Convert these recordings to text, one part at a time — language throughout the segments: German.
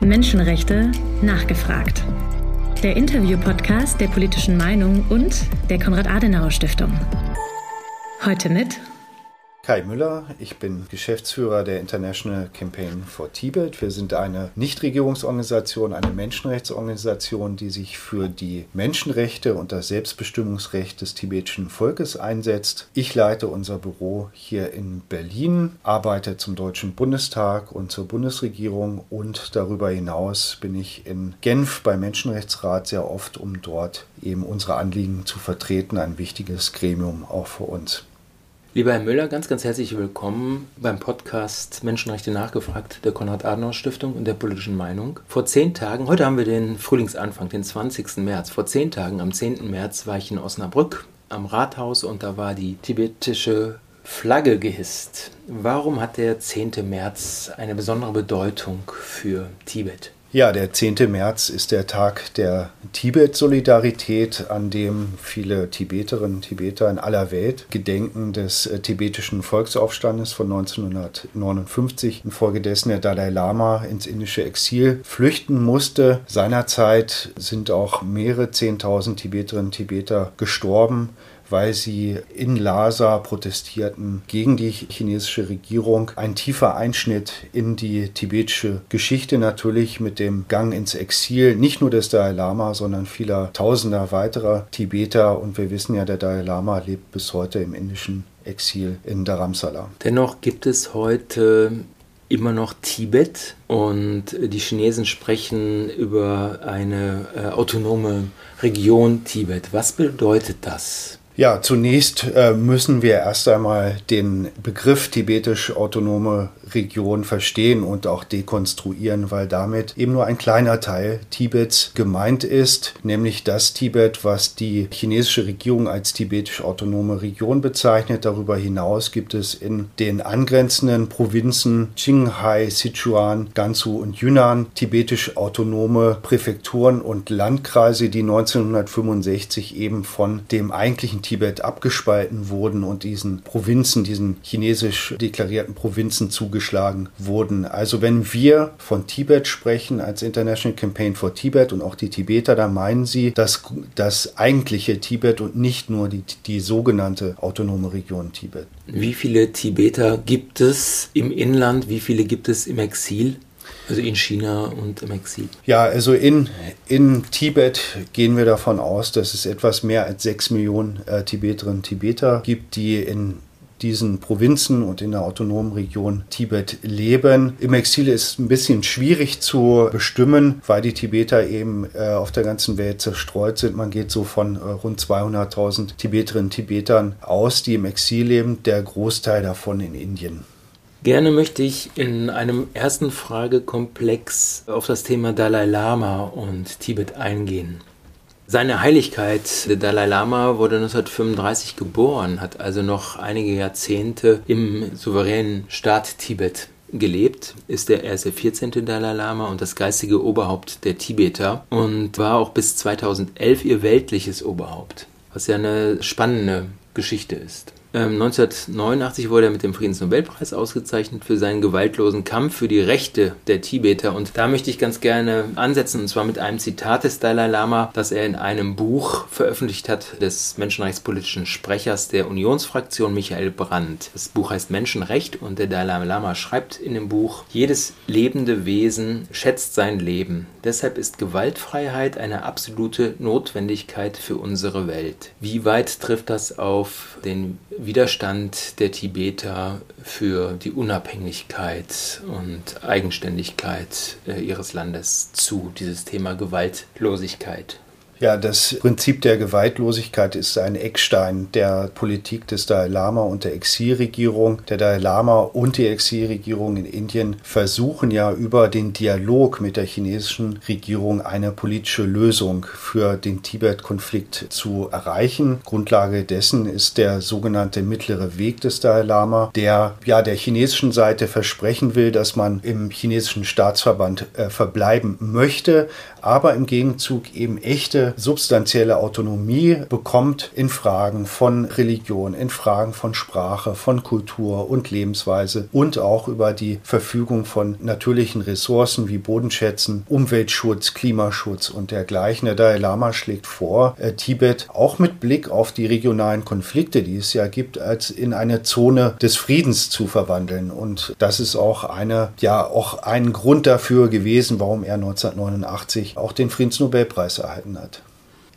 Menschenrechte nachgefragt. Der Interview-Podcast der politischen Meinung und der Konrad-Adenauer-Stiftung. Heute mit Kai Müller, ich bin Geschäftsführer der International Campaign for Tibet. Wir sind eine Nichtregierungsorganisation, eine Menschenrechtsorganisation, die sich für die Menschenrechte und das Selbstbestimmungsrecht des tibetischen Volkes einsetzt. Ich leite unser Büro hier in Berlin, arbeite zum Deutschen Bundestag und zur Bundesregierung und darüber hinaus bin ich in Genf beim Menschenrechtsrat sehr oft, um dort eben unsere Anliegen zu vertreten. Ein wichtiges Gremium auch für uns. Lieber Herr Müller, ganz, ganz herzlich willkommen beim Podcast Menschenrechte nachgefragt der Konrad-Adenauer-Stiftung und der politischen Meinung. Vor zehn Tagen, heute haben wir den Frühlingsanfang, den 20. März. Vor zehn Tagen, am 10. März, war ich in Osnabrück am Rathaus und da war die tibetische Flagge gehisst. Warum hat der 10. März eine besondere Bedeutung für Tibet? Ja, der 10. März ist der Tag der Tibet-Solidarität, an dem viele Tibeterinnen und Tibeter in aller Welt gedenken des äh, tibetischen Volksaufstandes von 1959, infolgedessen der Dalai Lama ins indische Exil flüchten musste. Seinerzeit sind auch mehrere Zehntausend Tibeterinnen und Tibeter gestorben weil sie in Lhasa protestierten gegen die chinesische Regierung. Ein tiefer Einschnitt in die tibetische Geschichte natürlich mit dem Gang ins Exil, nicht nur des Dalai Lama, sondern vieler tausender weiterer Tibeter. Und wir wissen ja, der Dalai Lama lebt bis heute im indischen Exil in Dharamsala. Dennoch gibt es heute immer noch Tibet und die Chinesen sprechen über eine äh, autonome Region Tibet. Was bedeutet das? Ja, zunächst äh, müssen wir erst einmal den Begriff tibetisch autonome Region verstehen und auch dekonstruieren, weil damit eben nur ein kleiner Teil Tibets gemeint ist, nämlich das Tibet, was die chinesische Regierung als tibetisch autonome Region bezeichnet. Darüber hinaus gibt es in den angrenzenden Provinzen Qinghai, Sichuan, Gansu und Yunnan tibetisch autonome Präfekturen und Landkreise, die 1965 eben von dem eigentlichen Tibet abgespalten wurden und diesen Provinzen, diesen chinesisch deklarierten Provinzen zugeschlagen wurden. Also wenn wir von Tibet sprechen als International Campaign for Tibet und auch die Tibeter, da meinen sie das, das eigentliche Tibet und nicht nur die, die sogenannte autonome Region Tibet. Wie viele Tibeter gibt es im Inland? Wie viele gibt es im Exil? Also in China und im Exil. Ja, also in, in Tibet gehen wir davon aus, dass es etwas mehr als sechs Millionen äh, Tibeterinnen und Tibeter gibt, die in diesen Provinzen und in der autonomen Region Tibet leben. Im Exil ist ein bisschen schwierig zu bestimmen, weil die Tibeter eben äh, auf der ganzen Welt zerstreut sind. Man geht so von äh, rund 200.000 Tibeterinnen und Tibetern aus, die im Exil leben, der Großteil davon in Indien. Gerne möchte ich in einem ersten Fragekomplex auf das Thema Dalai Lama und Tibet eingehen. Seine Heiligkeit, der Dalai Lama, wurde 1935 geboren, hat also noch einige Jahrzehnte im souveränen Staat Tibet gelebt, ist der erste 14. Dalai Lama und das geistige Oberhaupt der Tibeter und war auch bis 2011 ihr weltliches Oberhaupt, was ja eine spannende Geschichte ist. 1989 ähm, wurde er mit dem Friedensnobelpreis ausgezeichnet für seinen gewaltlosen Kampf für die Rechte der Tibeter. Und da möchte ich ganz gerne ansetzen, und zwar mit einem Zitat des Dalai Lama, das er in einem Buch veröffentlicht hat, des menschenrechtspolitischen Sprechers der Unionsfraktion Michael Brandt. Das Buch heißt Menschenrecht und der Dalai Lama schreibt in dem Buch, jedes lebende Wesen schätzt sein Leben. Deshalb ist Gewaltfreiheit eine absolute Notwendigkeit für unsere Welt. Wie weit trifft das auf den Widerstand der Tibeter für die Unabhängigkeit und Eigenständigkeit äh, ihres Landes zu, dieses Thema Gewaltlosigkeit. Ja, das Prinzip der Gewaltlosigkeit ist ein Eckstein der Politik des Dalai Lama und der Exilregierung. Der Dalai Lama und die Exilregierung in Indien versuchen ja über den Dialog mit der chinesischen Regierung eine politische Lösung für den Tibet-Konflikt zu erreichen. Grundlage dessen ist der sogenannte mittlere Weg des Dalai Lama, der ja der chinesischen Seite versprechen will, dass man im chinesischen Staatsverband äh, verbleiben möchte, aber im Gegenzug eben echte substanzielle Autonomie bekommt in Fragen von Religion, in Fragen von Sprache, von Kultur und Lebensweise und auch über die Verfügung von natürlichen Ressourcen wie Bodenschätzen, Umweltschutz, Klimaschutz und dergleichen. Der Dalai Lama schlägt vor, äh, Tibet auch mit Blick auf die regionalen Konflikte, die es ja gibt, als in eine Zone des Friedens zu verwandeln. Und das ist auch eine, ja, auch ein Grund dafür gewesen, warum er 1989 auch den Friedensnobelpreis erhalten hat.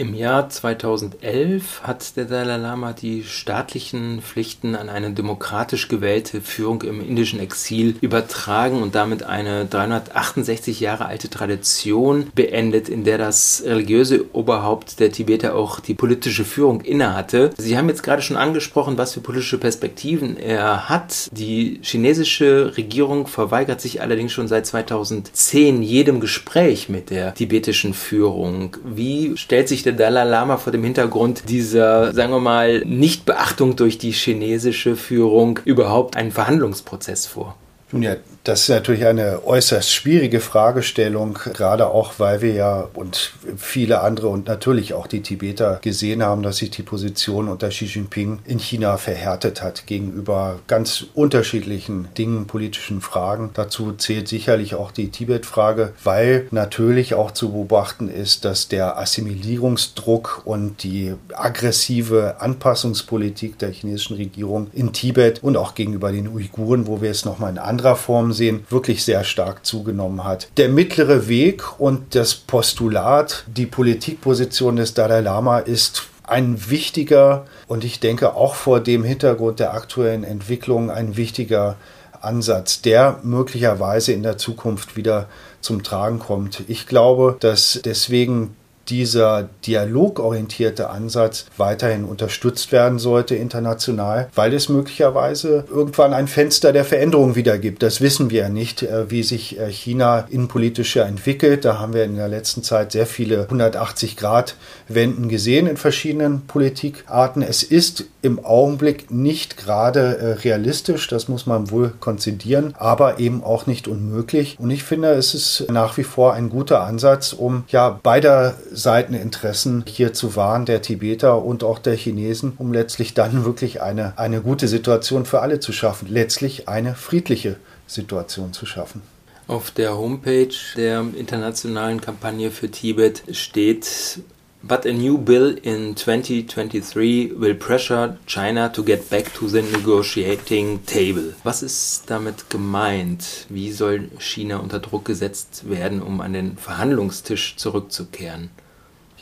Im Jahr 2011 hat der Dalai Lama die staatlichen Pflichten an eine demokratisch gewählte Führung im indischen Exil übertragen und damit eine 368 Jahre alte Tradition beendet, in der das religiöse Oberhaupt der Tibeter auch die politische Führung innehatte. Sie haben jetzt gerade schon angesprochen, was für politische Perspektiven er hat. Die chinesische Regierung verweigert sich allerdings schon seit 2010 jedem Gespräch mit der tibetischen Führung. Wie stellt sich Dalai Lama vor dem Hintergrund dieser, sagen wir mal, Nichtbeachtung durch die chinesische Führung überhaupt einen Verhandlungsprozess vor? Nun ja, das ist natürlich eine äußerst schwierige Fragestellung, gerade auch, weil wir ja und viele andere und natürlich auch die Tibeter gesehen haben, dass sich die Position unter Xi Jinping in China verhärtet hat gegenüber ganz unterschiedlichen Dingen, politischen Fragen. Dazu zählt sicherlich auch die Tibet-Frage, weil natürlich auch zu beobachten ist, dass der Assimilierungsdruck und die aggressive Anpassungspolitik der chinesischen Regierung in Tibet und auch gegenüber den Uiguren, wo wir es nochmal in anderer Form sehen, wirklich sehr stark zugenommen hat. Der mittlere Weg und das Postulat, die Politikposition des Dalai Lama ist ein wichtiger und ich denke auch vor dem Hintergrund der aktuellen Entwicklung ein wichtiger Ansatz, der möglicherweise in der Zukunft wieder zum Tragen kommt. Ich glaube, dass deswegen dieser dialogorientierte Ansatz weiterhin unterstützt werden sollte international, weil es möglicherweise irgendwann ein Fenster der Veränderung wieder gibt. Das wissen wir ja nicht, äh, wie sich äh, China innenpolitisch entwickelt. Da haben wir in der letzten Zeit sehr viele 180-Grad-Wenden gesehen in verschiedenen Politikarten. Es ist im Augenblick nicht gerade äh, realistisch, das muss man wohl konzidieren, aber eben auch nicht unmöglich. Und ich finde, es ist nach wie vor ein guter Ansatz, um ja beider Seiteninteressen hier zu wahren, der Tibeter und auch der Chinesen, um letztlich dann wirklich eine, eine gute Situation für alle zu schaffen, letztlich eine friedliche Situation zu schaffen. Auf der Homepage der internationalen Kampagne für Tibet steht But a new bill in 2023 will pressure China to get back to the negotiating table. Was ist damit gemeint? Wie soll China unter Druck gesetzt werden, um an den Verhandlungstisch zurückzukehren?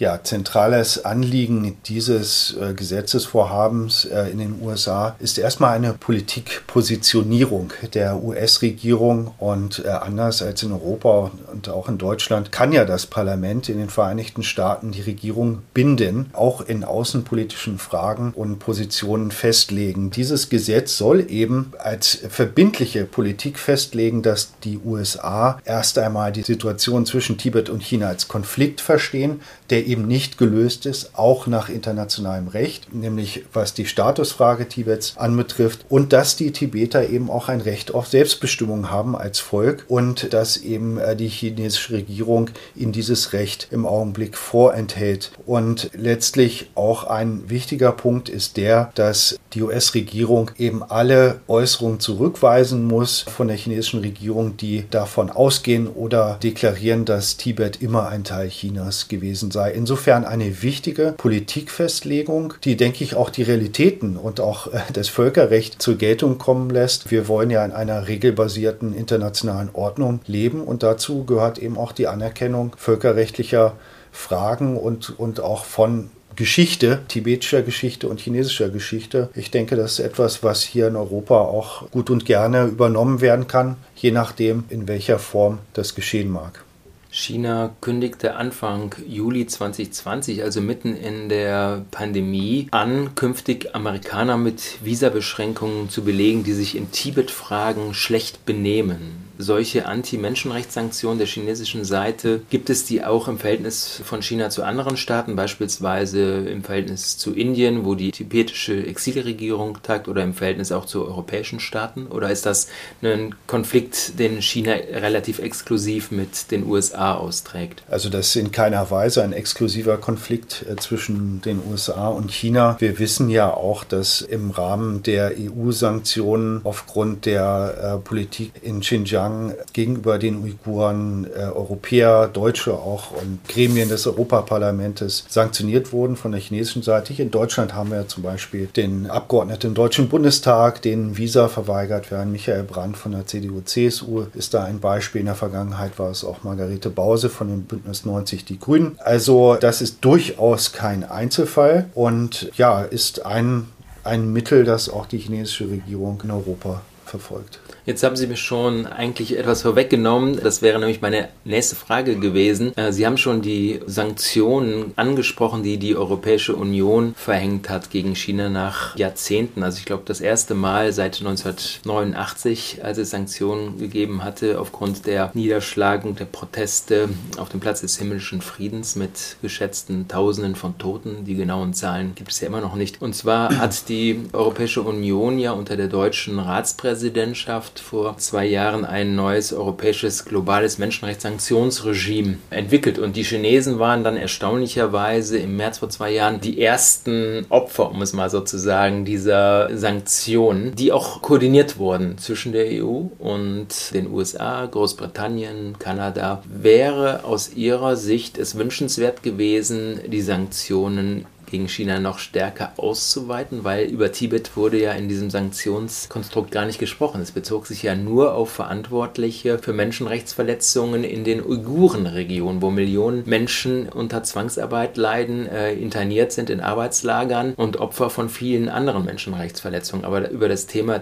Ja, zentrales Anliegen dieses äh, Gesetzesvorhabens äh, in den USA ist erstmal eine Politikpositionierung der US-Regierung und äh, anders als in Europa und auch in Deutschland kann ja das Parlament in den Vereinigten Staaten die Regierung binden, auch in außenpolitischen Fragen und Positionen festlegen. Dieses Gesetz soll eben als verbindliche Politik festlegen, dass die USA erst einmal die Situation zwischen Tibet und China als Konflikt verstehen, der eben nicht gelöst ist, auch nach internationalem Recht, nämlich was die Statusfrage Tibets anbetrifft und dass die Tibeter eben auch ein Recht auf Selbstbestimmung haben als Volk und dass eben äh, die chinesische Regierung ihnen dieses Recht im Augenblick vorenthält. Und letztlich auch ein wichtiger Punkt ist der, dass die US-Regierung eben alle Äußerungen zurückweisen muss von der chinesischen Regierung, die davon ausgehen oder deklarieren, dass Tibet immer ein Teil Chinas gewesen sei insofern eine wichtige Politikfestlegung, die, denke ich, auch die Realitäten und auch äh, das Völkerrecht zur Geltung kommen lässt. Wir wollen ja in einer regelbasierten internationalen Ordnung leben und dazu gehört eben auch die Anerkennung völkerrechtlicher Fragen und, und auch von Geschichte, tibetischer Geschichte und chinesischer Geschichte. Ich denke, das ist etwas, was hier in Europa auch gut und gerne übernommen werden kann, je nachdem, in welcher Form das geschehen mag. China kündigte Anfang Juli 2020, also mitten in der Pandemie, an, künftig Amerikaner mit Visabeschränkungen zu belegen, die sich in Tibet-Fragen schlecht benehmen. Solche Anti-Menschenrechtssanktionen der chinesischen Seite, gibt es die auch im Verhältnis von China zu anderen Staaten, beispielsweise im Verhältnis zu Indien, wo die tibetische Exilregierung tagt, oder im Verhältnis auch zu europäischen Staaten? Oder ist das ein Konflikt, den China relativ exklusiv mit den USA austrägt? Also das ist in keiner Weise ein exklusiver Konflikt äh, zwischen den USA und China. Wir wissen ja auch, dass im Rahmen der EU-Sanktionen aufgrund der äh, Politik in Xinjiang gegenüber den Uiguren äh, Europäer, Deutsche auch und Gremien des Europaparlamentes sanktioniert wurden von der chinesischen Seite. Hier in Deutschland haben wir zum Beispiel den Abgeordneten im Deutschen Bundestag, denen Visa verweigert werden. Michael Brandt von der CDU-CSU ist da ein Beispiel. In der Vergangenheit war es auch Margarete Bause von dem Bündnis 90 Die Grünen. Also das ist durchaus kein Einzelfall und ja, ist ein, ein Mittel, das auch die chinesische Regierung in Europa verfolgt. Jetzt haben Sie mir schon eigentlich etwas vorweggenommen. Das wäre nämlich meine nächste Frage gewesen. Äh, Sie haben schon die Sanktionen angesprochen, die die Europäische Union verhängt hat gegen China nach Jahrzehnten. Also ich glaube, das erste Mal seit 1989, als es Sanktionen gegeben hatte aufgrund der Niederschlagung der Proteste auf dem Platz des himmlischen Friedens mit geschätzten Tausenden von Toten. Die genauen Zahlen gibt es ja immer noch nicht. Und zwar hat die Europäische Union ja unter der deutschen Ratspräsidentschaft Microsoft vor zwei Jahren ein neues europäisches globales Menschenrechtssanktionsregime entwickelt. Und die Chinesen waren dann erstaunlicherweise im März vor zwei Jahren die ersten Opfer, um es mal so zu sagen, dieser Sanktionen, die auch koordiniert wurden zwischen der EU und den USA, Großbritannien, Kanada. Wäre aus ihrer Sicht es wünschenswert gewesen, die Sanktionen gegen China noch stärker auszuweiten, weil über Tibet wurde ja in diesem Sanktionskonstrukt gar nicht gesprochen. Es bezog sich ja nur auf Verantwortliche für Menschenrechtsverletzungen in den Uiguren-Regionen, wo Millionen Menschen unter Zwangsarbeit leiden, äh, interniert sind in Arbeitslagern und Opfer von vielen anderen Menschenrechtsverletzungen. Aber über das Thema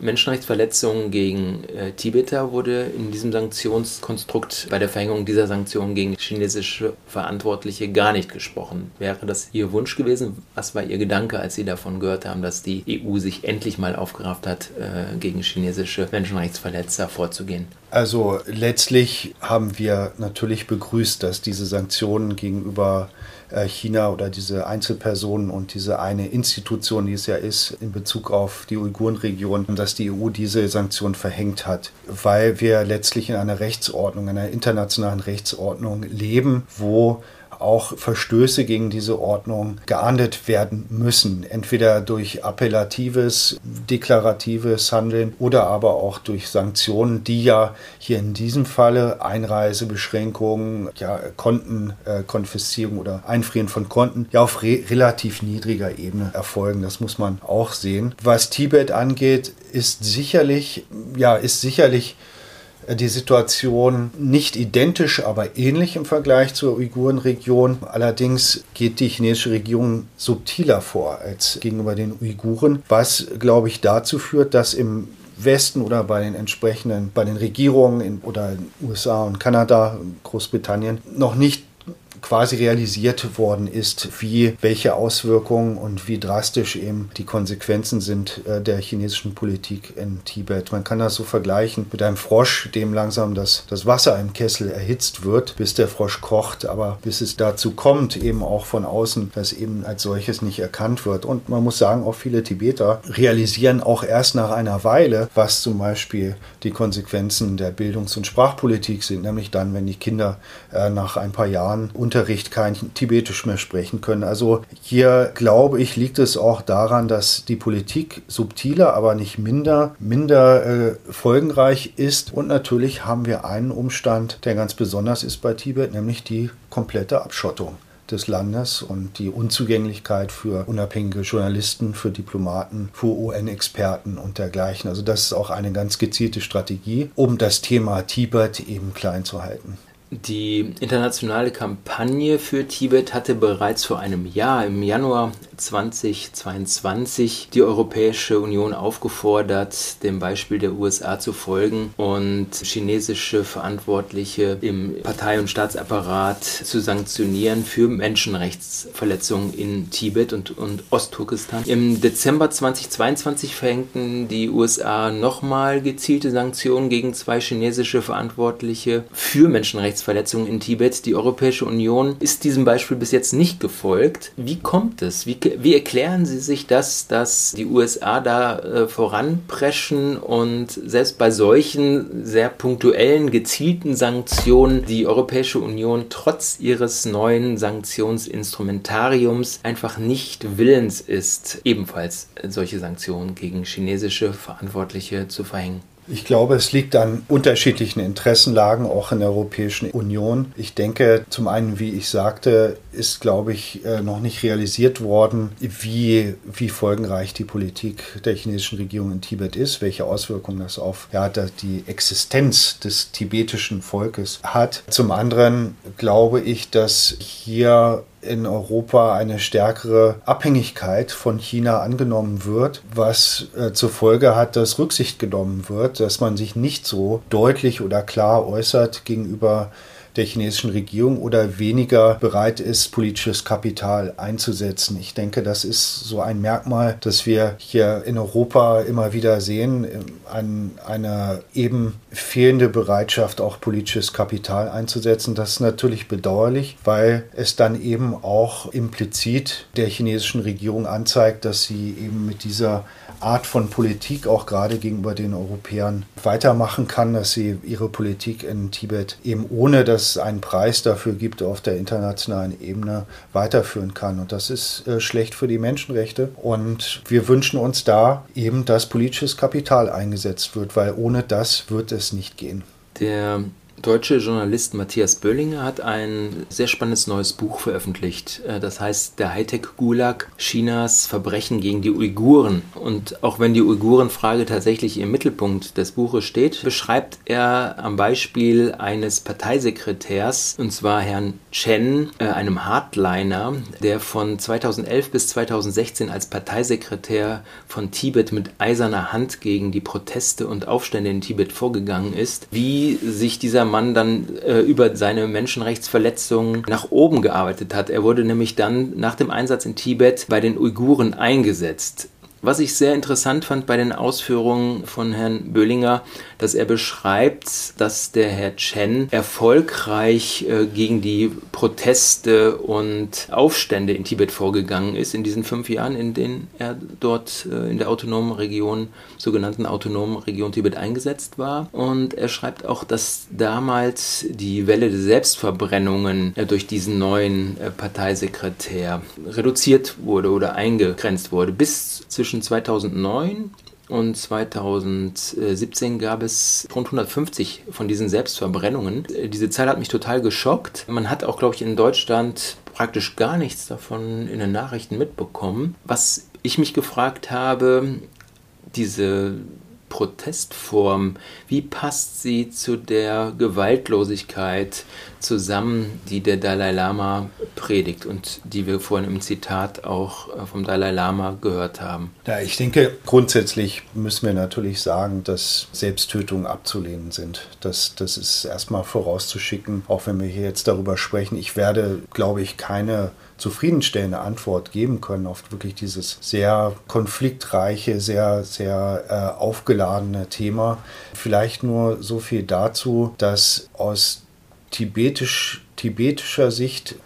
Menschenrechtsverletzungen gegen äh, Tibeter wurde in diesem Sanktionskonstrukt bei der Verhängung dieser Sanktionen gegen chinesische Verantwortliche gar nicht gesprochen. Wäre das Ihr Wunsch gewesen? Was war Ihr Gedanke, als Sie davon gehört haben, dass die EU sich endlich mal aufgerafft hat, äh, gegen chinesische Menschenrechtsverletzer vorzugehen? Also letztlich haben wir natürlich begrüßt, dass diese Sanktionen gegenüber äh, China oder diese Einzelpersonen und diese eine Institution, die es ja ist, in Bezug auf die Uigurenregion, dass die EU diese Sanktionen verhängt hat, weil wir letztlich in einer Rechtsordnung, einer internationalen Rechtsordnung leben, wo auch Verstöße gegen diese Ordnung geahndet werden müssen. Entweder durch appellatives, deklaratives Handeln oder aber auch durch Sanktionen, die ja hier in diesem Falle Einreisebeschränkungen, ja, Kontenkonfiszierung äh, oder Einfrieren von Konten ja auf re relativ niedriger Ebene erfolgen. Das muss man auch sehen. Was Tibet angeht, ist sicherlich, ja, ist sicherlich die Situation nicht identisch, aber ähnlich im Vergleich zur Uigurenregion. Allerdings geht die chinesische Regierung subtiler vor als gegenüber den Uiguren, was, glaube ich, dazu führt, dass im Westen oder bei den entsprechenden, bei den Regierungen in, oder in USA und Kanada, Großbritannien noch nicht quasi realisiert worden ist, wie welche Auswirkungen und wie drastisch eben die Konsequenzen sind äh, der chinesischen Politik in Tibet. Man kann das so vergleichen mit einem Frosch, dem langsam das, das Wasser im Kessel erhitzt wird, bis der Frosch kocht, aber bis es dazu kommt, eben auch von außen, dass eben als solches nicht erkannt wird. Und man muss sagen, auch viele Tibeter realisieren auch erst nach einer Weile, was zum Beispiel die Konsequenzen der Bildungs- und Sprachpolitik sind, nämlich dann, wenn die Kinder äh, nach ein paar Jahren Unterricht kein Tibetisch mehr sprechen können. Also hier glaube ich, liegt es auch daran, dass die Politik subtiler, aber nicht minder, minder äh, folgenreich ist. Und natürlich haben wir einen Umstand, der ganz besonders ist bei Tibet, nämlich die komplette Abschottung des Landes und die Unzugänglichkeit für unabhängige Journalisten, für Diplomaten, für UN-Experten und dergleichen. Also das ist auch eine ganz gezielte Strategie, um das Thema Tibet eben klein zu halten. Die internationale Kampagne für Tibet hatte bereits vor einem Jahr, im Januar 2022, die Europäische Union aufgefordert, dem Beispiel der USA zu folgen und chinesische Verantwortliche im Partei- und Staatsapparat zu sanktionieren für Menschenrechtsverletzungen in Tibet und, und Ostturkestan. Im Dezember 2022 verhängten die USA nochmal gezielte Sanktionen gegen zwei chinesische Verantwortliche für Menschenrechtsverletzungen Menschenrechtsverletzungen in Tibet. Die Europäische Union ist diesem Beispiel bis jetzt nicht gefolgt. Wie kommt es? Wie, wie erklären Sie sich das, dass die USA da äh, voranpreschen und selbst bei solchen sehr punktuellen, gezielten Sanktionen die Europäische Union trotz ihres neuen Sanktionsinstrumentariums einfach nicht willens ist, ebenfalls solche Sanktionen gegen chinesische Verantwortliche zu verhängen? Ich glaube, es liegt an unterschiedlichen Interessenlagen, auch in der Europäischen Union. Ich denke, zum einen, wie ich sagte, ist, glaube ich, äh, noch nicht realisiert worden, wie, wie folgenreich die Politik der chinesischen Regierung in Tibet ist, welche Auswirkungen das auf ja, die Existenz des tibetischen Volkes hat. Zum anderen glaube ich, dass hier in Europa eine stärkere Abhängigkeit von China angenommen wird, was äh, zur Folge hat, dass Rücksicht genommen wird, dass man sich nicht so deutlich oder klar äußert gegenüber der chinesischen Regierung oder weniger bereit ist, politisches Kapital einzusetzen. Ich denke, das ist so ein Merkmal, das wir hier in Europa immer wieder sehen, an eine eben fehlende Bereitschaft, auch politisches Kapital einzusetzen. Das ist natürlich bedauerlich, weil es dann eben auch implizit der chinesischen Regierung anzeigt, dass sie eben mit dieser Art von Politik auch gerade gegenüber den Europäern weitermachen kann, dass sie ihre Politik in Tibet eben ohne, dass es einen Preis dafür gibt, auf der internationalen Ebene weiterführen kann. Und das ist äh, schlecht für die Menschenrechte. Und wir wünschen uns da eben, dass politisches Kapital eingesetzt wird, weil ohne das wird es nicht gehen. Der deutsche Journalist Matthias Böllinger hat ein sehr spannendes neues Buch veröffentlicht. Äh, das heißt Der Hightech-Gulag, Chinas Verbrechen gegen die Uiguren. Und auch wenn die Uiguren-Frage tatsächlich im Mittelpunkt des Buches steht, beschreibt er am Beispiel eines Parteisekretärs, und zwar Herrn Chen, äh, einem Hardliner, der von 2011 bis 2016 als Parteisekretär von Tibet mit eiserner Hand gegen die Proteste und Aufstände in Tibet vorgegangen ist, wie sich dieser Mann dann äh, über seine Menschenrechtsverletzungen nach oben gearbeitet hat. Er wurde nämlich dann nach dem Einsatz in Tibet bei den Uiguren eingesetzt. Was ich sehr interessant fand bei den Ausführungen von Herrn Böhlinger, dass er beschreibt, dass der Herr Chen erfolgreich äh, gegen die Proteste und Aufstände in Tibet vorgegangen ist in diesen fünf Jahren, in denen er dort äh, in der autonomen Region, sogenannten autonomen Region Tibet eingesetzt war. Und er schreibt auch, dass damals die Welle der Selbstverbrennungen äh, durch diesen neuen Parteisekretär reduziert wurde oder eingegrenzt wurde bis zwischen 2009 und 2017 gab es rund 150 von diesen Selbstverbrennungen. Diese Zahl hat mich total geschockt. Man hat auch, glaube ich, in Deutschland praktisch gar nichts davon in den Nachrichten mitbekommen. Was ich mich gefragt habe, diese Protestform, wie passt sie zu der Gewaltlosigkeit zusammen, die der Dalai Lama predigt und die wir vorhin im Zitat auch äh, vom Dalai Lama gehört haben? Ja, ich denke, grundsätzlich müssen wir natürlich sagen, dass Selbsttötungen abzulehnen sind. Das, das ist erstmal vorauszuschicken, auch wenn wir hier jetzt darüber sprechen. Ich werde, glaube ich, keine zufriedenstellende Antwort geben können auf wirklich dieses sehr konfliktreiche, sehr, sehr äh, aufgeladene Thema. Vielleicht nur so viel dazu, dass aus tibetisch, tibetischer Sicht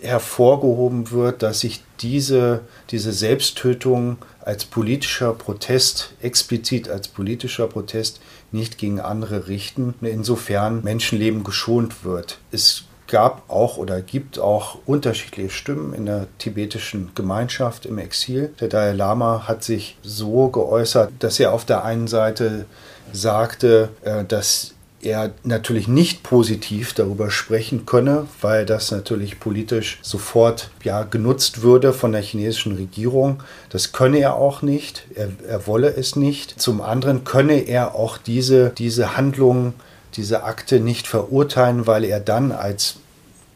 hervorgehoben wird, dass sich diese, diese Selbsttötung als politischer Protest, explizit als politischer Protest, nicht gegen andere richten, insofern Menschenleben geschont wird. Es gab auch oder gibt auch unterschiedliche Stimmen in der tibetischen Gemeinschaft im Exil. Der Dalai Lama hat sich so geäußert, dass er auf der einen Seite sagte, äh, dass er natürlich nicht positiv darüber sprechen könne, weil das natürlich politisch sofort ja, genutzt würde von der chinesischen Regierung. Das könne er auch nicht, er, er wolle es nicht. Zum anderen könne er auch diese, diese Handlungen diese Akte nicht verurteilen, weil er dann als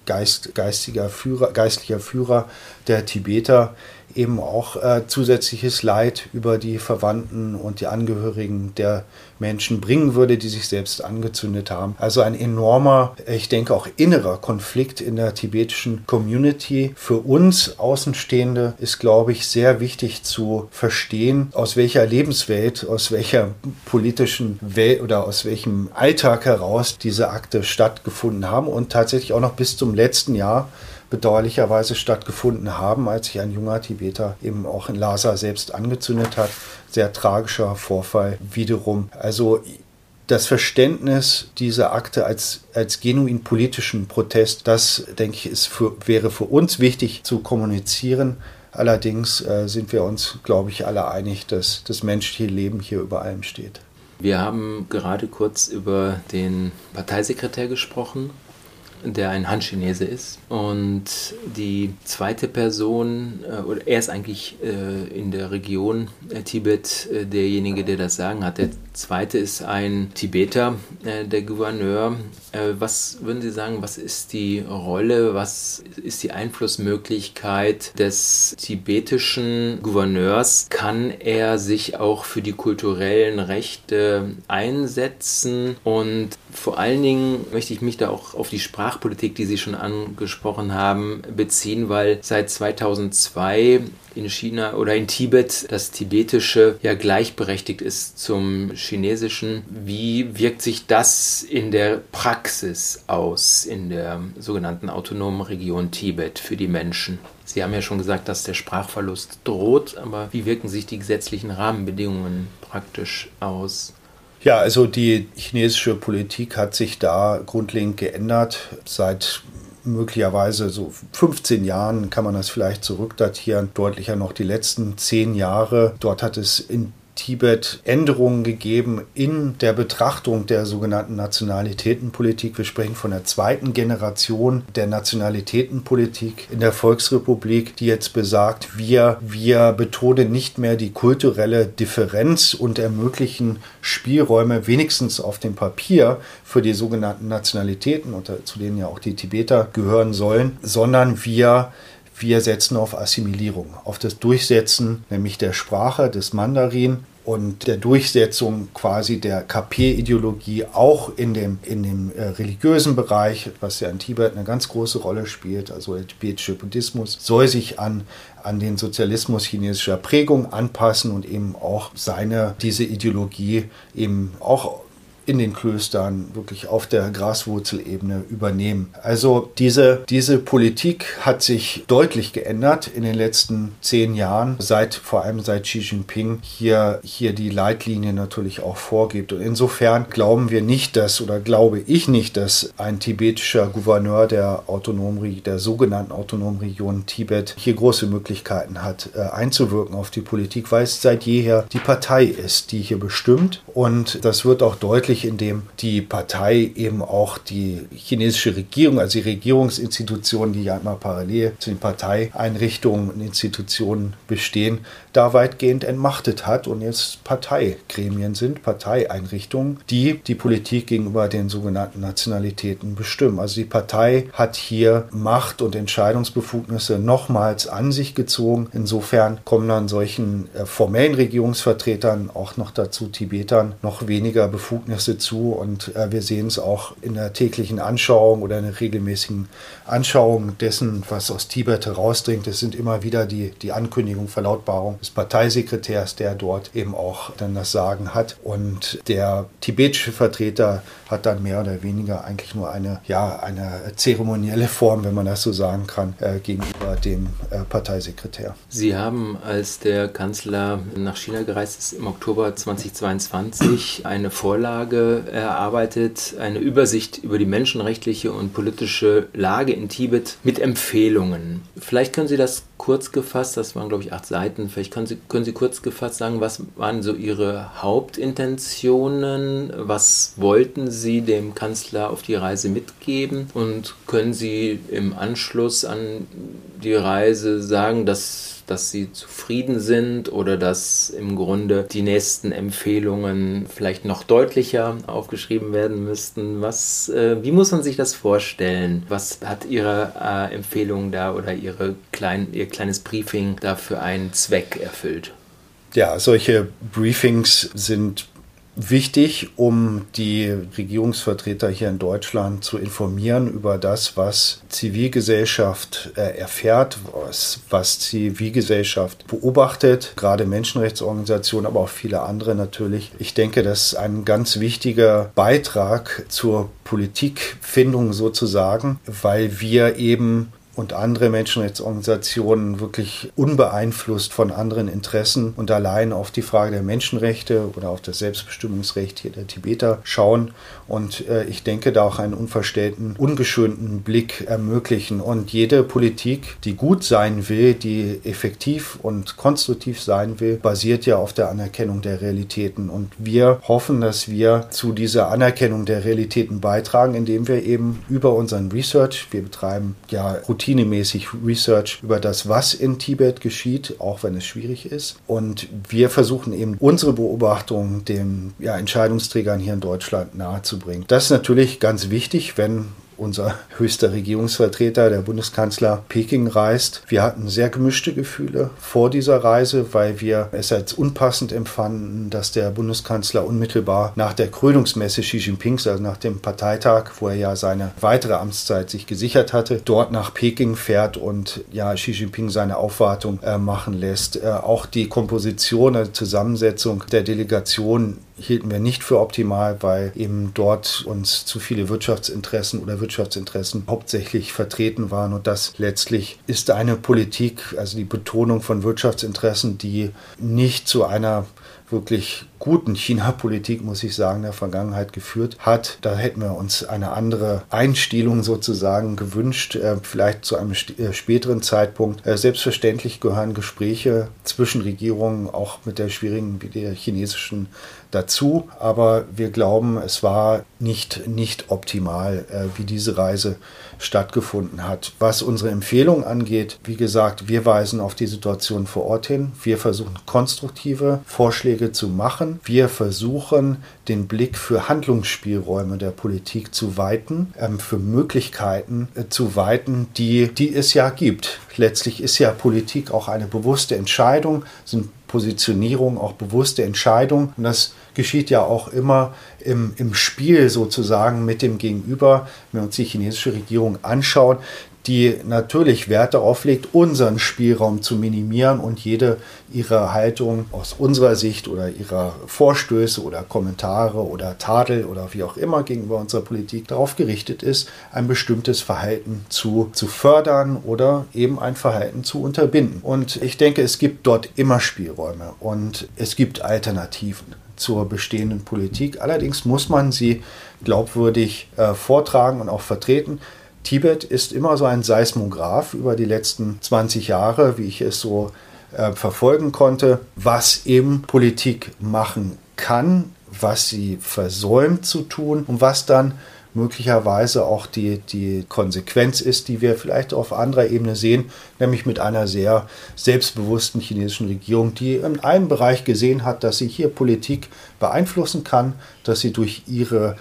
Geist, geistiger Führer, geistlicher Führer der Tibeter eben auch äh, zusätzliches Leid über die Verwandten und die Angehörigen der Menschen bringen würde, die sich selbst angezündet haben. Also ein enormer, ich denke auch innerer Konflikt in der tibetischen Community. Für uns Außenstehende ist, glaube ich, sehr wichtig zu verstehen, aus welcher Lebenswelt, aus welcher politischen Welt oder aus welchem Alltag heraus diese Akte stattgefunden haben und tatsächlich auch noch bis zum letzten Jahr bedauerlicherweise stattgefunden haben, als sich ein junger Tibeter eben auch in Lhasa selbst angezündet hat. Sehr tragischer Vorfall wiederum. Also das Verständnis dieser Akte als, als genuin politischen Protest, das denke ich, ist für, wäre für uns wichtig zu kommunizieren. Allerdings äh, sind wir uns, glaube ich, alle einig, dass das menschliche Leben hier über allem steht. Wir haben gerade kurz über den Parteisekretär gesprochen der ein Han-Chinese ist. Und die zweite Person, äh, oder er ist eigentlich äh, in der Region äh, Tibet derjenige, der das Sagen hat. Der zweite ist ein Tibeter, der Gouverneur. Was würden Sie sagen, was ist die Rolle, was ist die Einflussmöglichkeit des tibetischen Gouverneurs? Kann er sich auch für die kulturellen Rechte einsetzen? Und vor allen Dingen möchte ich mich da auch auf die Sprachpolitik, die Sie schon angesprochen haben, beziehen, weil seit 2002 in China oder in Tibet das Tibetische ja gleichberechtigt ist zum Chinesischen. Wie wirkt sich das in der Praxis aus, in der sogenannten autonomen Region Tibet für die Menschen? Sie haben ja schon gesagt, dass der Sprachverlust droht, aber wie wirken sich die gesetzlichen Rahmenbedingungen praktisch aus? Ja, also die chinesische Politik hat sich da grundlegend geändert. Seit möglicherweise so 15 Jahren kann man das vielleicht zurückdatieren, deutlicher noch die letzten 10 Jahre. Dort hat es in Tibet Änderungen gegeben in der Betrachtung der sogenannten Nationalitätenpolitik. Wir sprechen von der zweiten Generation der Nationalitätenpolitik in der Volksrepublik, die jetzt besagt, wir, wir betonen nicht mehr die kulturelle Differenz und ermöglichen Spielräume wenigstens auf dem Papier für die sogenannten Nationalitäten, zu denen ja auch die Tibeter gehören sollen, sondern wir wir setzen auf Assimilierung, auf das Durchsetzen nämlich der Sprache des Mandarin und der Durchsetzung quasi der KP-Ideologie auch in dem, in dem äh, religiösen Bereich, was ja in Tibet eine ganz große Rolle spielt. Also der tibetische Buddhismus soll sich an, an den Sozialismus chinesischer Prägung anpassen und eben auch seine, diese Ideologie eben auch in den Klöstern wirklich auf der Graswurzelebene übernehmen. Also diese, diese Politik hat sich deutlich geändert in den letzten zehn Jahren, seit vor allem seit Xi Jinping hier, hier die Leitlinie natürlich auch vorgibt. Und insofern glauben wir nicht, dass oder glaube ich nicht, dass ein tibetischer Gouverneur der autonomen, der sogenannten autonomen Region Tibet hier große Möglichkeiten hat, äh, einzuwirken auf die Politik, weil es seit jeher die Partei ist, die hier bestimmt. Und das wird auch deutlich möglich, indem die Partei eben auch die chinesische Regierung, also die Regierungsinstitutionen, die ja immer parallel zu den Parteieinrichtungen und Institutionen bestehen, da weitgehend entmachtet hat und jetzt Parteigremien sind, Parteieinrichtungen, die die Politik gegenüber den sogenannten Nationalitäten bestimmen. Also die Partei hat hier Macht und Entscheidungsbefugnisse nochmals an sich gezogen. Insofern kommen dann solchen äh, formellen Regierungsvertretern auch noch dazu Tibetern noch weniger Befugnisse Ereignisse zu und äh, wir sehen es auch in der täglichen Anschauung oder in der regelmäßigen Anschauung dessen, was aus Tibet herausdringt. Es sind immer wieder die, die Ankündigung, Verlautbarung des Parteisekretärs, der dort eben auch dann das Sagen hat. Und der tibetische Vertreter hat dann mehr oder weniger eigentlich nur eine, ja, eine zeremonielle Form, wenn man das so sagen kann, äh, gegenüber dem äh, Parteisekretär. Sie haben, als der Kanzler nach China gereist ist, im Oktober 2022 eine Vorlage Vorlage erarbeitet, eine Übersicht über die menschenrechtliche und politische Lage in Tibet mit Empfehlungen. Vielleicht können Sie das kurz gefasst, das waren glaube ich acht Seiten, vielleicht können Sie, können Sie kurz gefasst sagen, was waren so Ihre Hauptintentionen, was wollten Sie dem Kanzler auf die Reise mitgeben und können Sie im Anschluss an die Reise sagen, dass dass sie zufrieden sind oder dass im Grunde die nächsten Empfehlungen vielleicht noch deutlicher aufgeschrieben werden müssten. Was, äh, wie muss man sich das vorstellen? Was hat Ihre äh, Empfehlung da oder Ihre klein, Ihr kleines Briefing da für einen Zweck erfüllt? Ja, solche Briefings sind wichtig, um die Regierungsvertreter hier in Deutschland zu informieren über das, was Zivilgesellschaft äh, erfährt, was, was Zivilgesellschaft beobachtet, gerade Menschenrechtsorganisationen, aber auch viele andere natürlich. Ich denke, das ist ein ganz wichtiger Beitrag zur Politikfindung sozusagen, weil wir eben und andere Menschenrechtsorganisationen wirklich unbeeinflusst von anderen Interessen und allein auf die Frage der Menschenrechte oder auf das Selbstbestimmungsrecht hier der Tibeter schauen und äh, ich denke da auch einen unverstellten, ungeschönten Blick ermöglichen. Und jede Politik, die gut sein will, die effektiv und konstruktiv sein will, basiert ja auf der Anerkennung der Realitäten. Und wir hoffen, dass wir zu dieser Anerkennung der Realitäten beitragen, indem wir eben über unseren Research, wir betreiben ja Routine routinemäßig Research über das, was in Tibet geschieht, auch wenn es schwierig ist. Und wir versuchen eben unsere Beobachtungen den ja, Entscheidungsträgern hier in Deutschland nahezubringen. Das ist natürlich ganz wichtig, wenn unser höchster Regierungsvertreter, der Bundeskanzler, Peking reist. Wir hatten sehr gemischte Gefühle vor dieser Reise, weil wir es als unpassend empfanden, dass der Bundeskanzler unmittelbar nach der Krönungsmesse Xi Jinpings, also nach dem Parteitag, wo er ja seine weitere Amtszeit sich gesichert hatte, dort nach Peking fährt und ja Xi Jinping seine Aufwartung äh, machen lässt. Äh, auch die Komposition, also Zusammensetzung der Delegation hielten wir nicht für optimal, weil eben dort uns zu viele Wirtschaftsinteressen oder Wirtschaftsinteressen hauptsächlich vertreten waren. Und das letztlich ist eine Politik, also die Betonung von Wirtschaftsinteressen, die nicht zu einer wirklich guten China-Politik, muss ich sagen, der Vergangenheit geführt hat. Da hätten wir uns eine andere Einstielung sozusagen gewünscht, äh, vielleicht zu einem äh, späteren Zeitpunkt. Äh, selbstverständlich gehören Gespräche zwischen Regierungen auch mit der schwierigen wie der chinesischen dazu, aber wir glauben, es war nicht, nicht optimal, wie diese Reise stattgefunden hat. Was unsere Empfehlung angeht, wie gesagt, wir weisen auf die Situation vor Ort hin. Wir versuchen konstruktive Vorschläge zu machen. Wir versuchen den Blick für Handlungsspielräume der Politik zu weiten, ähm, für Möglichkeiten äh, zu weiten, die, die es ja gibt. Letztlich ist ja Politik auch eine bewusste Entscheidung, sind Positionierung auch bewusste Entscheidungen. Und das geschieht ja auch immer im, im Spiel sozusagen mit dem Gegenüber. Wenn wir uns die chinesische Regierung anschauen, die natürlich Wert darauf legt, unseren Spielraum zu minimieren und jede ihre Haltung aus unserer Sicht oder ihrer Vorstöße oder Kommentare oder Tadel oder wie auch immer gegenüber unserer Politik darauf gerichtet ist, ein bestimmtes Verhalten zu, zu fördern oder eben ein Verhalten zu unterbinden. Und ich denke, es gibt dort immer Spielräume und es gibt Alternativen zur bestehenden Politik. Allerdings muss man sie glaubwürdig äh, vortragen und auch vertreten. Tibet ist immer so ein Seismograph über die letzten 20 Jahre, wie ich es so äh, verfolgen konnte, was eben Politik machen kann, was sie versäumt zu tun und was dann möglicherweise auch die, die Konsequenz ist, die wir vielleicht auf anderer Ebene sehen, nämlich mit einer sehr selbstbewussten chinesischen Regierung, die in einem Bereich gesehen hat, dass sie hier Politik beeinflussen kann, dass sie durch ihre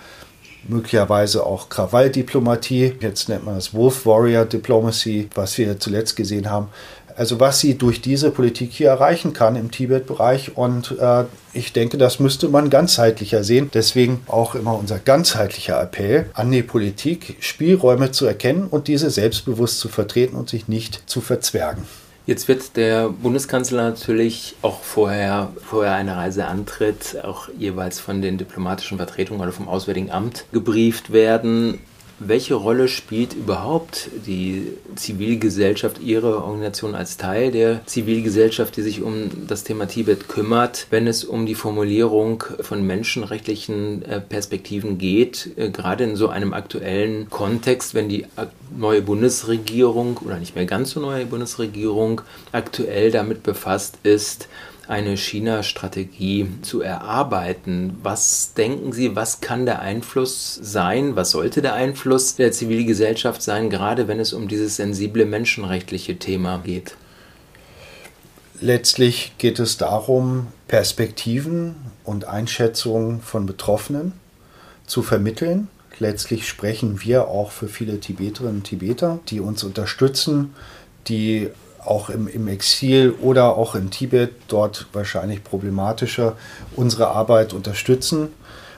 möglicherweise auch Krawalldiplomatie, jetzt nennt man das Wolf Warrior Diplomacy, was wir zuletzt gesehen haben, also was sie durch diese Politik hier erreichen kann im Tibet-Bereich. Und äh, ich denke, das müsste man ganzheitlicher sehen. Deswegen auch immer unser ganzheitlicher Appell an die Politik, Spielräume zu erkennen und diese selbstbewusst zu vertreten und sich nicht zu verzwergen. Jetzt wird der Bundeskanzler natürlich auch vorher, vorher eine Reise antritt, auch jeweils von den diplomatischen Vertretungen oder vom Auswärtigen Amt gebrieft werden. Welche Rolle spielt überhaupt die Zivilgesellschaft, Ihre Organisation als Teil der Zivilgesellschaft, die sich um das Thema Tibet kümmert, wenn es um die Formulierung von menschenrechtlichen äh, Perspektiven geht, äh, gerade in so einem aktuellen Kontext, wenn die neue Bundesregierung oder nicht mehr ganz so neue Bundesregierung aktuell damit befasst ist, eine China-Strategie zu erarbeiten. Was denken Sie, was kann der Einfluss sein? Was sollte der Einfluss der Zivilgesellschaft sein, gerade wenn es um dieses sensible menschenrechtliche Thema geht? Letztlich geht es darum, Perspektiven und Einschätzungen von Betroffenen zu vermitteln. Letztlich sprechen wir auch für viele Tibeterinnen und Tibeter, die uns unterstützen, die auch im, im Exil oder auch in Tibet, dort wahrscheinlich problematischer, unsere Arbeit unterstützen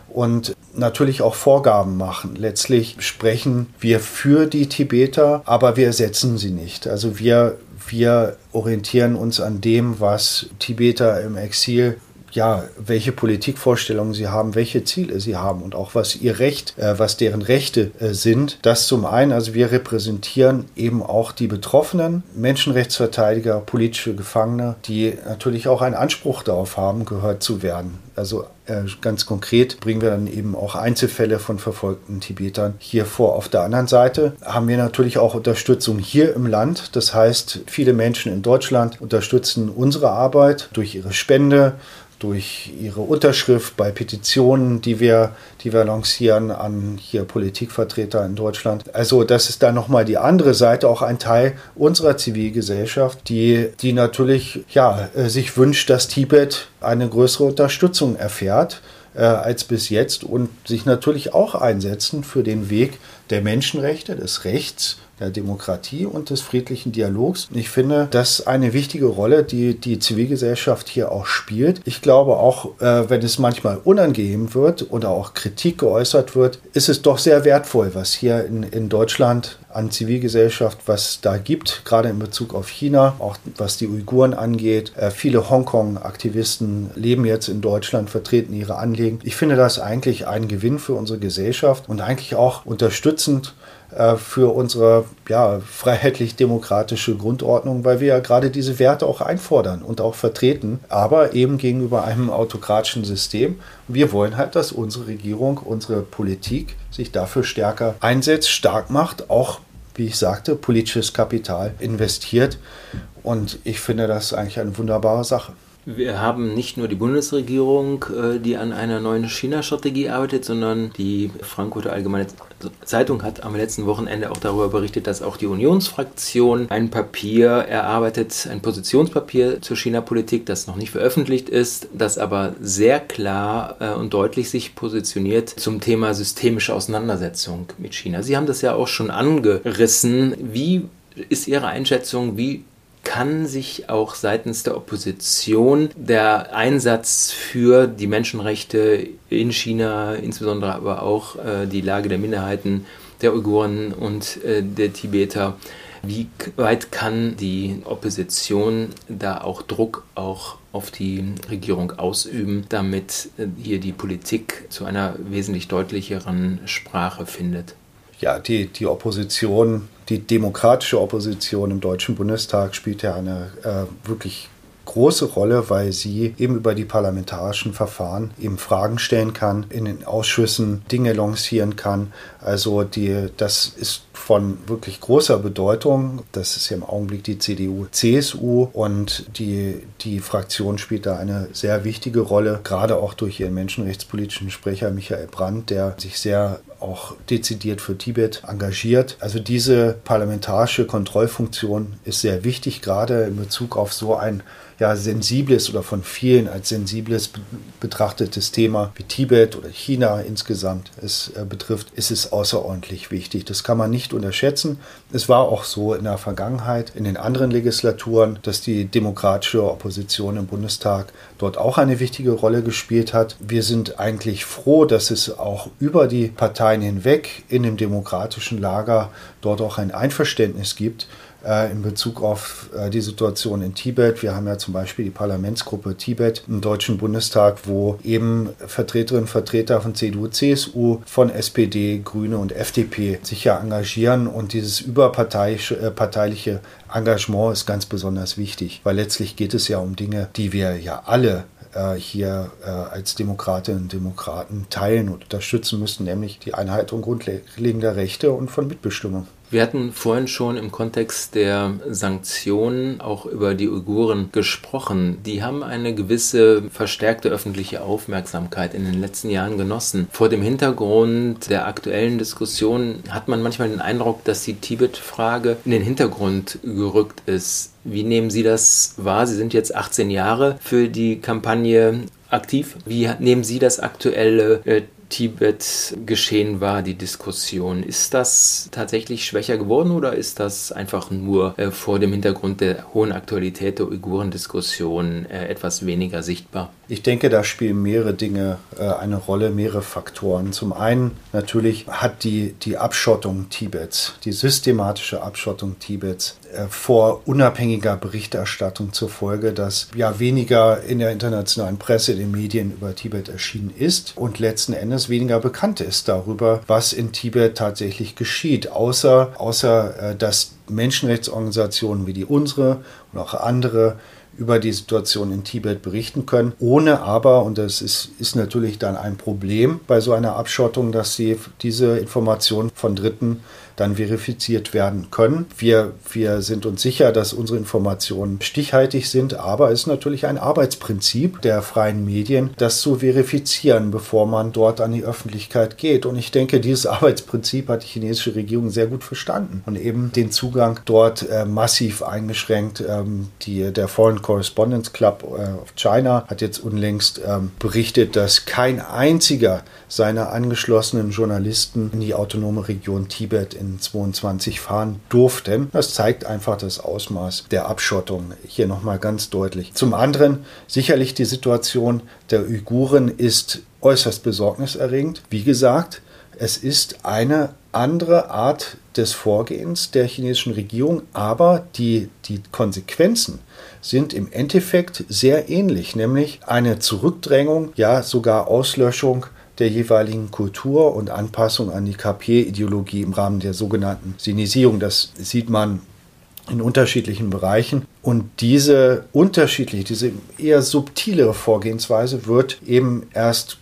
und natürlich auch Vorgaben machen. Letztlich sprechen wir für die Tibeter, aber wir ersetzen sie nicht. Also wir, wir orientieren uns an dem, was Tibeter im Exil ja, welche Politikvorstellungen sie haben, welche Ziele sie haben und auch was ihr Recht, äh, was deren Rechte äh, sind. Das zum einen, also wir repräsentieren eben auch die Betroffenen, Menschenrechtsverteidiger, politische Gefangene, die natürlich auch einen Anspruch darauf haben, gehört zu werden. Also äh, ganz konkret bringen wir dann eben auch Einzelfälle von verfolgten Tibetern hier vor. Auf der anderen Seite haben wir natürlich auch Unterstützung hier im Land. Das heißt, viele Menschen in Deutschland unterstützen unsere Arbeit durch ihre Spende, durch ihre Unterschrift bei Petitionen, die wir, die wir lancieren an hier Politikvertreter in Deutschland. Also das ist dann nochmal die andere Seite, auch ein Teil unserer Zivilgesellschaft, die, die natürlich ja, äh, sich wünscht, dass Tibet eine größere Unterstützung erfährt äh, als bis jetzt und sich natürlich auch einsetzen für den Weg der Menschenrechte, des Rechts der Demokratie und des friedlichen Dialogs. Ich finde, das ist eine wichtige Rolle, die die Zivilgesellschaft hier auch spielt. Ich glaube auch, äh, wenn es manchmal unangenehm wird oder auch Kritik geäußert wird, ist es doch sehr wertvoll, was hier in, in Deutschland an Zivilgesellschaft, was da gibt, gerade in Bezug auf China, auch was die Uiguren angeht. Äh, viele Hongkong-Aktivisten leben jetzt in Deutschland, vertreten ihre Anliegen. Ich finde das eigentlich ein Gewinn für unsere Gesellschaft und eigentlich auch unterstützend für unsere ja, freiheitlich-demokratische Grundordnung, weil wir ja gerade diese Werte auch einfordern und auch vertreten, aber eben gegenüber einem autokratischen System. Wir wollen halt, dass unsere Regierung, unsere Politik sich dafür stärker einsetzt, stark macht, auch, wie ich sagte, politisches Kapital investiert. Und ich finde das eigentlich eine wunderbare Sache. Wir haben nicht nur die Bundesregierung, äh, die an einer neuen China-Strategie arbeitet, sondern die Frankfurter Allgemeine Zeitung hat am letzten Wochenende auch darüber berichtet, dass auch die Unionsfraktion ein Papier erarbeitet, ein Positionspapier zur China-Politik, das noch nicht veröffentlicht ist, das aber sehr klar äh, und deutlich sich positioniert zum Thema systemische Auseinandersetzung mit China. Sie haben das ja auch schon angerissen. Wie ist Ihre Einschätzung, wie kann sich auch seitens der Opposition der Einsatz für die Menschenrechte in China, insbesondere aber auch äh, die Lage der Minderheiten, der Uiguren und äh, der Tibeter, wie weit kann die Opposition da auch Druck auch auf die Regierung ausüben, damit äh, hier die Politik zu einer wesentlich deutlicheren Sprache findet? Ja, die, die Opposition die demokratische Opposition im Deutschen Bundestag spielt ja eine äh, wirklich große Rolle, weil sie eben über die parlamentarischen Verfahren eben Fragen stellen kann, in den Ausschüssen Dinge lancieren kann. Also die, das ist von wirklich großer Bedeutung. Das ist ja im Augenblick die CDU, CSU und die, die Fraktion spielt da eine sehr wichtige Rolle, gerade auch durch ihren menschenrechtspolitischen Sprecher Michael Brandt, der sich sehr auch dezidiert für Tibet engagiert. Also diese parlamentarische Kontrollfunktion ist sehr wichtig, gerade in Bezug auf so ein ja, sensibles oder von vielen als sensibles betrachtetes Thema wie Tibet oder China insgesamt es äh, betrifft, ist es außerordentlich wichtig. Das kann man nicht unterschätzen. Es war auch so in der Vergangenheit, in den anderen Legislaturen, dass die demokratische Opposition im Bundestag dort auch eine wichtige Rolle gespielt hat. Wir sind eigentlich froh, dass es auch über die Parteien hinweg in dem demokratischen Lager dort auch ein Einverständnis gibt äh, in Bezug auf äh, die Situation in Tibet. Wir haben ja zum Beispiel die Parlamentsgruppe Tibet im Deutschen Bundestag, wo eben Vertreterinnen und Vertreter von CDU, CSU, von SPD, Grüne und FDP sich ja engagieren und dieses überparteiliche äh, Engagement ist ganz besonders wichtig, weil letztlich geht es ja um Dinge, die wir ja alle äh, hier äh, als Demokratinnen und Demokraten teilen und unterstützen müssen, nämlich die Einheit und grundlegender Rechte und von Mitbestimmung. Wir hatten vorhin schon im Kontext der Sanktionen auch über die Uiguren gesprochen. Die haben eine gewisse verstärkte öffentliche Aufmerksamkeit in den letzten Jahren genossen. Vor dem Hintergrund der aktuellen Diskussion hat man manchmal den Eindruck, dass die Tibet-Frage in den Hintergrund gerückt ist. Wie nehmen Sie das wahr? Sie sind jetzt 18 Jahre für die Kampagne aktiv. Wie nehmen Sie das aktuelle äh, Tibet geschehen war, die Diskussion. Ist das tatsächlich schwächer geworden oder ist das einfach nur äh, vor dem Hintergrund der hohen Aktualität der Uiguren-Diskussion äh, etwas weniger sichtbar? Ich denke, da spielen mehrere Dinge äh, eine Rolle, mehrere Faktoren. Zum einen natürlich hat die, die Abschottung Tibets, die systematische Abschottung Tibets vor unabhängiger Berichterstattung zur Folge, dass ja weniger in der internationalen Presse, in den Medien über Tibet erschienen ist und letzten Endes weniger bekannt ist darüber, was in Tibet tatsächlich geschieht, außer, außer äh, dass Menschenrechtsorganisationen wie die unsere und auch andere über die Situation in Tibet berichten können, ohne aber, und das ist, ist natürlich dann ein Problem bei so einer Abschottung, dass sie diese Informationen von Dritten dann verifiziert werden können. Wir, wir sind uns sicher, dass unsere Informationen stichhaltig sind, aber es ist natürlich ein Arbeitsprinzip der freien Medien, das zu verifizieren, bevor man dort an die Öffentlichkeit geht. Und ich denke, dieses Arbeitsprinzip hat die chinesische Regierung sehr gut verstanden und eben den Zugang dort äh, massiv eingeschränkt. Ähm, die, der Foreign Correspondence Club äh, of China hat jetzt unlängst ähm, berichtet, dass kein einziger seiner angeschlossenen Journalisten in die autonome Region Tibet in in 22 fahren durften. Das zeigt einfach das Ausmaß der Abschottung hier nochmal ganz deutlich. Zum anderen sicherlich die Situation der Uiguren ist äußerst besorgniserregend. Wie gesagt, es ist eine andere Art des Vorgehens der chinesischen Regierung, aber die, die Konsequenzen sind im Endeffekt sehr ähnlich, nämlich eine Zurückdrängung, ja sogar Auslöschung der jeweiligen Kultur und Anpassung an die KP-Ideologie im Rahmen der sogenannten Sinisierung. Das sieht man in unterschiedlichen Bereichen. Und diese unterschiedliche, diese eher subtilere Vorgehensweise wird eben erst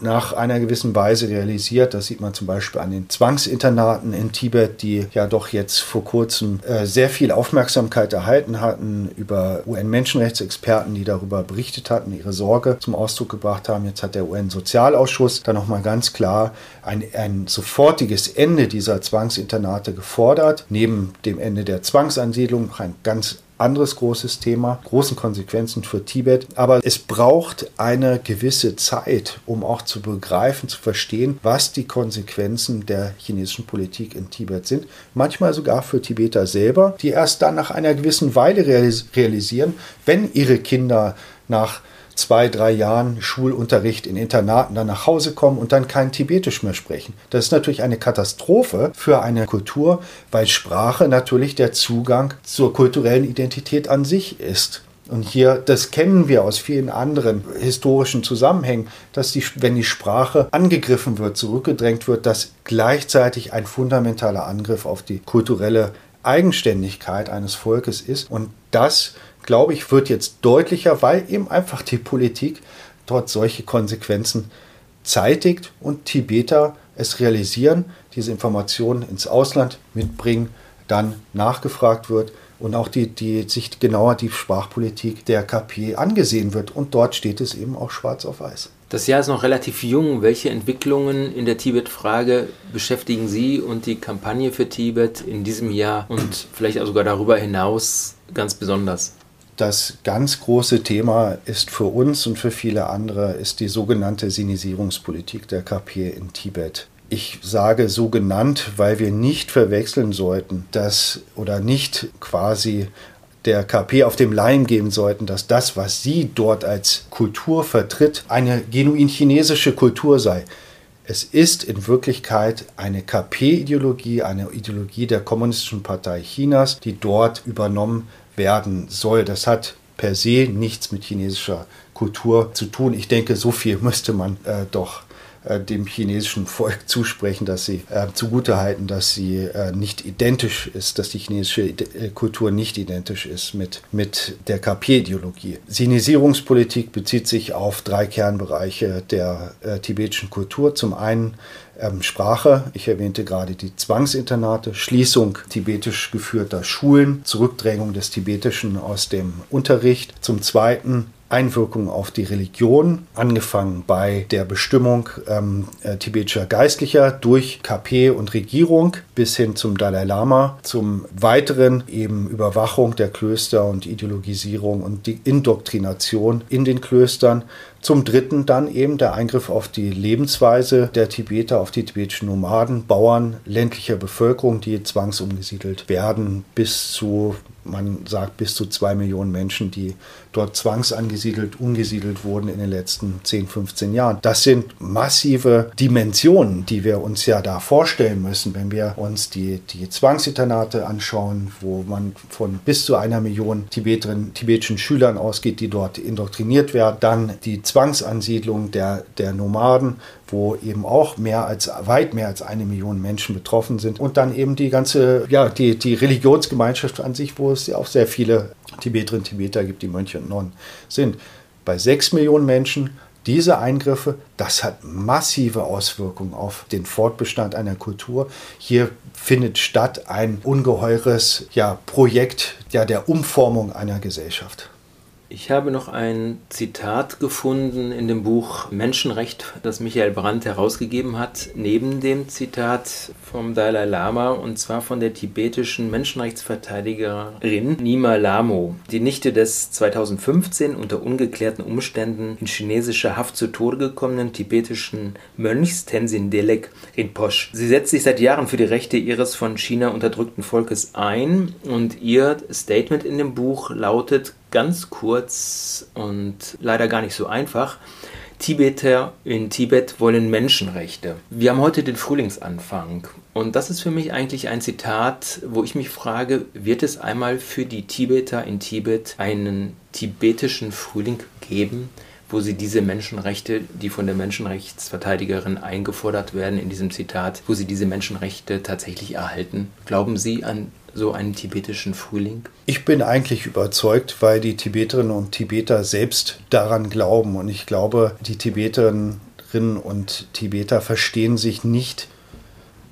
nach einer gewissen Weise realisiert. Das sieht man zum Beispiel an den Zwangsinternaten in Tibet, die ja doch jetzt vor kurzem äh, sehr viel Aufmerksamkeit erhalten hatten über UN-Menschenrechtsexperten, die darüber berichtet hatten, ihre Sorge zum Ausdruck gebracht haben. Jetzt hat der UN-Sozialausschuss da nochmal ganz klar ein, ein sofortiges Ende dieser Zwangsinternate gefordert. Neben dem Ende der Zwangsansiedlung noch ein ganz anderes großes Thema, großen Konsequenzen für Tibet. Aber es braucht eine gewisse Zeit, um auch zu begreifen, zu verstehen, was die Konsequenzen der chinesischen Politik in Tibet sind. Manchmal sogar für Tibeter selber, die erst dann nach einer gewissen Weile realisieren, wenn ihre Kinder nach zwei, drei Jahren Schulunterricht in Internaten dann nach Hause kommen und dann kein Tibetisch mehr sprechen. Das ist natürlich eine Katastrophe für eine Kultur, weil Sprache natürlich der Zugang zur kulturellen Identität an sich ist. Und hier, das kennen wir aus vielen anderen historischen Zusammenhängen, dass die, wenn die Sprache angegriffen wird, zurückgedrängt wird, dass gleichzeitig ein fundamentaler Angriff auf die kulturelle Eigenständigkeit eines Volkes ist. Und das glaube ich, wird jetzt deutlicher, weil eben einfach die Politik dort solche Konsequenzen zeitigt und Tibeter es realisieren, diese Informationen ins Ausland mitbringen, dann nachgefragt wird und auch die, die sich genauer die Sprachpolitik der KP angesehen wird. Und dort steht es eben auch schwarz auf weiß. Das Jahr ist noch relativ jung. Welche Entwicklungen in der Tibet-Frage beschäftigen Sie und die Kampagne für Tibet in diesem Jahr und vielleicht auch sogar darüber hinaus ganz besonders? Das ganz große Thema ist für uns und für viele andere ist die sogenannte Sinisierungspolitik der KP in Tibet. Ich sage so genannt, weil wir nicht verwechseln sollten, dass oder nicht quasi der KP auf dem Leim geben sollten, dass das, was sie dort als Kultur vertritt, eine genuin chinesische Kultur sei. Es ist in Wirklichkeit eine KP-Ideologie, eine Ideologie der Kommunistischen Partei Chinas, die dort übernommen werden soll. Das hat per se nichts mit chinesischer Kultur zu tun. Ich denke, so viel müsste man äh, doch äh, dem chinesischen Volk zusprechen, dass sie äh, zugutehalten, dass sie äh, nicht identisch ist, dass die chinesische äh, Kultur nicht identisch ist mit, mit der KP-Ideologie. Sinisierungspolitik bezieht sich auf drei Kernbereiche der äh, tibetischen Kultur. Zum einen ähm, Sprache. Ich erwähnte gerade die Zwangsinternate, Schließung tibetisch geführter Schulen, Zurückdrängung des Tibetischen aus dem Unterricht. Zum Zweiten Einwirkung auf die Religion, angefangen bei der Bestimmung ähm, äh, tibetischer Geistlicher durch KP und Regierung bis hin zum Dalai Lama, zum weiteren eben Überwachung der Klöster und Ideologisierung und die Indoktrination in den Klöstern. Zum Dritten dann eben der Eingriff auf die Lebensweise der Tibeter, auf die tibetischen Nomaden, Bauern, ländlicher Bevölkerung, die zwangsumgesiedelt werden, bis zu man sagt bis zu zwei Millionen Menschen, die dort zwangsangesiedelt, umgesiedelt wurden in den letzten 10, 15 Jahren. Das sind massive Dimensionen, die wir uns ja da vorstellen müssen, wenn wir uns die, die Zwangsinternate anschauen, wo man von bis zu einer Million tibetischen Schülern ausgeht, die dort indoktriniert werden. Dann die Zwangsansiedlung der, der Nomaden, wo eben auch mehr als, weit mehr als eine Million Menschen betroffen sind. Und dann eben die ganze, ja, die, die Religionsgemeinschaft an sich, wo es ja auch sehr viele Tibeterinnen und Tibeter gibt, die Mönche und Nonnen sind. Bei sechs Millionen Menschen diese Eingriffe, das hat massive Auswirkungen auf den Fortbestand einer Kultur. Hier findet statt ein ungeheures ja, Projekt ja, der Umformung einer Gesellschaft. Ich habe noch ein Zitat gefunden in dem Buch Menschenrecht, das Michael Brandt herausgegeben hat, neben dem Zitat vom Dalai Lama, und zwar von der tibetischen Menschenrechtsverteidigerin Nima Lamo, die Nichte des 2015 unter ungeklärten Umständen in chinesischer Haft zu Tode gekommenen tibetischen Mönchs Tenzin Delek Rinpoche. Sie setzt sich seit Jahren für die Rechte ihres von China unterdrückten Volkes ein und ihr Statement in dem Buch lautet ganz kurz und leider gar nicht so einfach. Tibeter in Tibet wollen Menschenrechte. Wir haben heute den Frühlingsanfang und das ist für mich eigentlich ein Zitat, wo ich mich frage, wird es einmal für die Tibeter in Tibet einen tibetischen Frühling geben, wo sie diese Menschenrechte, die von der Menschenrechtsverteidigerin eingefordert werden in diesem Zitat, wo sie diese Menschenrechte tatsächlich erhalten? Glauben Sie an so einen tibetischen Frühling? Ich bin eigentlich überzeugt, weil die Tibeterinnen und Tibeter selbst daran glauben. Und ich glaube, die Tibeterinnen und Tibeter verstehen sich nicht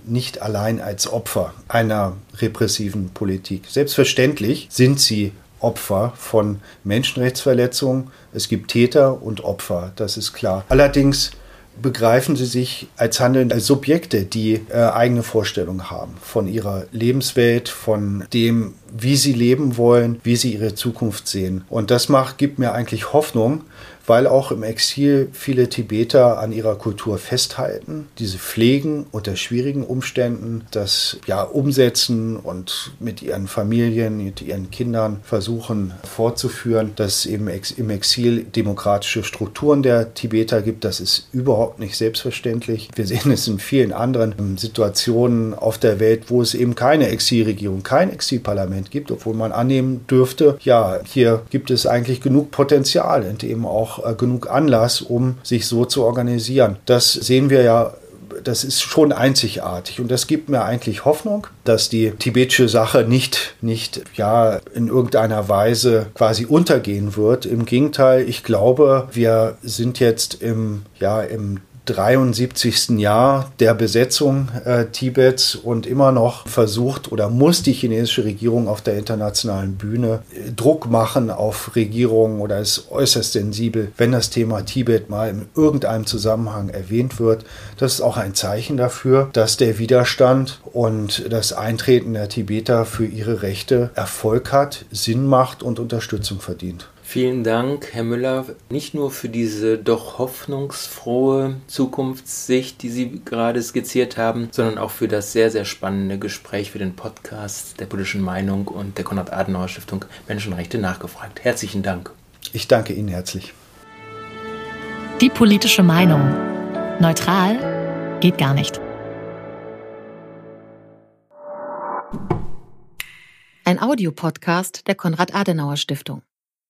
nicht allein als Opfer einer repressiven Politik. Selbstverständlich sind sie Opfer von Menschenrechtsverletzungen. Es gibt Täter und Opfer, das ist klar. Allerdings begreifen sie sich als handelnde Subjekte, die äh, eigene Vorstellungen haben von ihrer Lebenswelt, von dem, wie sie leben wollen, wie sie ihre Zukunft sehen. Und das macht, gibt mir eigentlich Hoffnung, weil auch im Exil viele Tibeter an ihrer Kultur festhalten, diese pflegen unter schwierigen Umständen, das ja umsetzen und mit ihren Familien, mit ihren Kindern versuchen fortzuführen, dass es eben im Exil demokratische Strukturen der Tibeter gibt. Das ist überhaupt nicht selbstverständlich. Wir sehen es in vielen anderen Situationen auf der Welt, wo es eben keine Exilregierung, kein Exilparlament gibt, obwohl man annehmen dürfte, ja, hier gibt es eigentlich genug Potenzial, in dem auch äh, genug Anlass, um sich so zu organisieren. Das sehen wir ja das ist schon einzigartig und das gibt mir eigentlich Hoffnung, dass die tibetische Sache nicht, nicht ja, in irgendeiner Weise quasi untergehen wird. Im Gegenteil, ich glaube, wir sind jetzt im, ja, im 73. Jahr der Besetzung äh, Tibets und immer noch versucht oder muss die chinesische Regierung auf der internationalen Bühne äh, Druck machen auf Regierungen oder ist äußerst sensibel, wenn das Thema Tibet mal in irgendeinem Zusammenhang erwähnt wird. Das ist auch ein Zeichen dafür, dass der Widerstand und das Eintreten der Tibeter für ihre Rechte Erfolg hat, Sinn macht und Unterstützung verdient. Vielen Dank, Herr Müller, nicht nur für diese doch hoffnungsfrohe Zukunftssicht, die Sie gerade skizziert haben, sondern auch für das sehr, sehr spannende Gespräch für den Podcast der politischen Meinung und der Konrad-Adenauer-Stiftung Menschenrechte nachgefragt. Herzlichen Dank. Ich danke Ihnen herzlich. Die politische Meinung. Neutral geht gar nicht. Ein Audiopodcast der Konrad-Adenauer-Stiftung.